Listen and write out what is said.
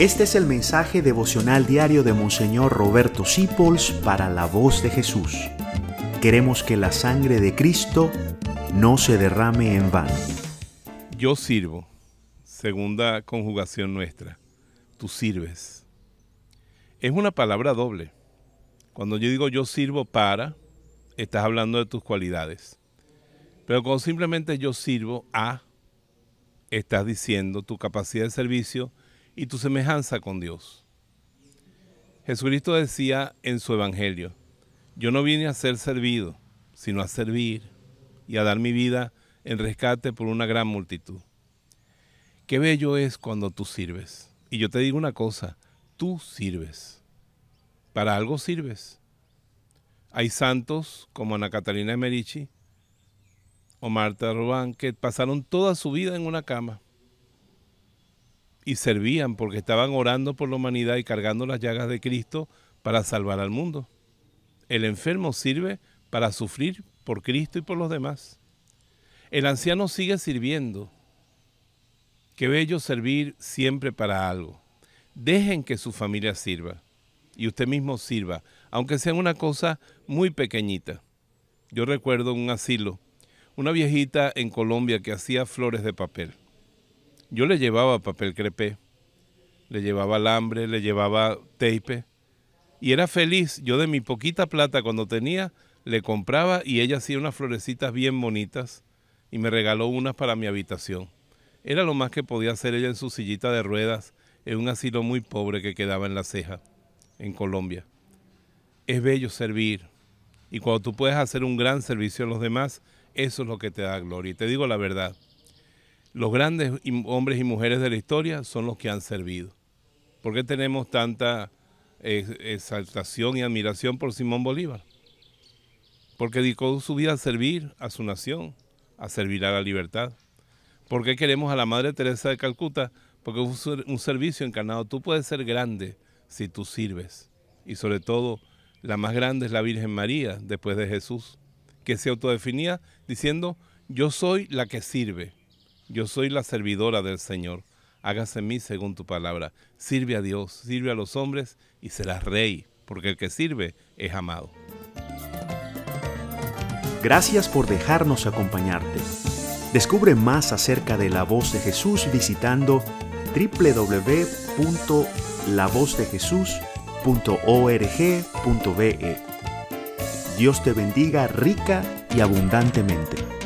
Este es el mensaje devocional diario de Monseñor Roberto Sipols para la voz de Jesús. Queremos que la sangre de Cristo no se derrame en vano. Yo sirvo. Segunda conjugación nuestra. Tú sirves. Es una palabra doble. Cuando yo digo yo sirvo para, estás hablando de tus cualidades. Pero cuando simplemente yo sirvo a, estás diciendo tu capacidad de servicio y tu semejanza con Dios. Jesucristo decía en su Evangelio, yo no vine a ser servido, sino a servir y a dar mi vida en rescate por una gran multitud. Qué bello es cuando tú sirves. Y yo te digo una cosa, tú sirves. Para algo sirves. Hay santos como Ana Catalina de Merici o Marta Rubán que pasaron toda su vida en una cama y servían porque estaban orando por la humanidad y cargando las llagas de Cristo para salvar al mundo. El enfermo sirve para sufrir por Cristo y por los demás. El anciano sigue sirviendo. Qué bello servir siempre para algo. Dejen que su familia sirva y usted mismo sirva, aunque sea una cosa muy pequeñita. Yo recuerdo un asilo, una viejita en Colombia que hacía flores de papel. Yo le llevaba papel crepé, le llevaba alambre, le llevaba tape y era feliz. Yo de mi poquita plata cuando tenía, le compraba y ella hacía unas florecitas bien bonitas y me regaló unas para mi habitación. Era lo más que podía hacer ella en su sillita de ruedas en un asilo muy pobre que quedaba en la ceja, en Colombia. Es bello servir y cuando tú puedes hacer un gran servicio a los demás, eso es lo que te da gloria. Y te digo la verdad, los grandes hombres y mujeres de la historia son los que han servido. ¿Por qué tenemos tanta exaltación y admiración por Simón Bolívar? Porque dedicó su vida a servir a su nación, a servir a la libertad. ¿Por qué queremos a la Madre Teresa de Calcuta? Porque es un servicio encarnado. Tú puedes ser grande si tú sirves. Y sobre todo, la más grande es la Virgen María, después de Jesús, que se autodefinía diciendo, yo soy la que sirve yo soy la servidora del Señor. Hágase en mí según tu palabra. Sirve a Dios, sirve a los hombres y serás rey, porque el que sirve es amado. Gracias por dejarnos acompañarte. Descubre más acerca de la voz de Jesús visitando www.lavozdejesús.org.be. Dios te bendiga rica y abundantemente.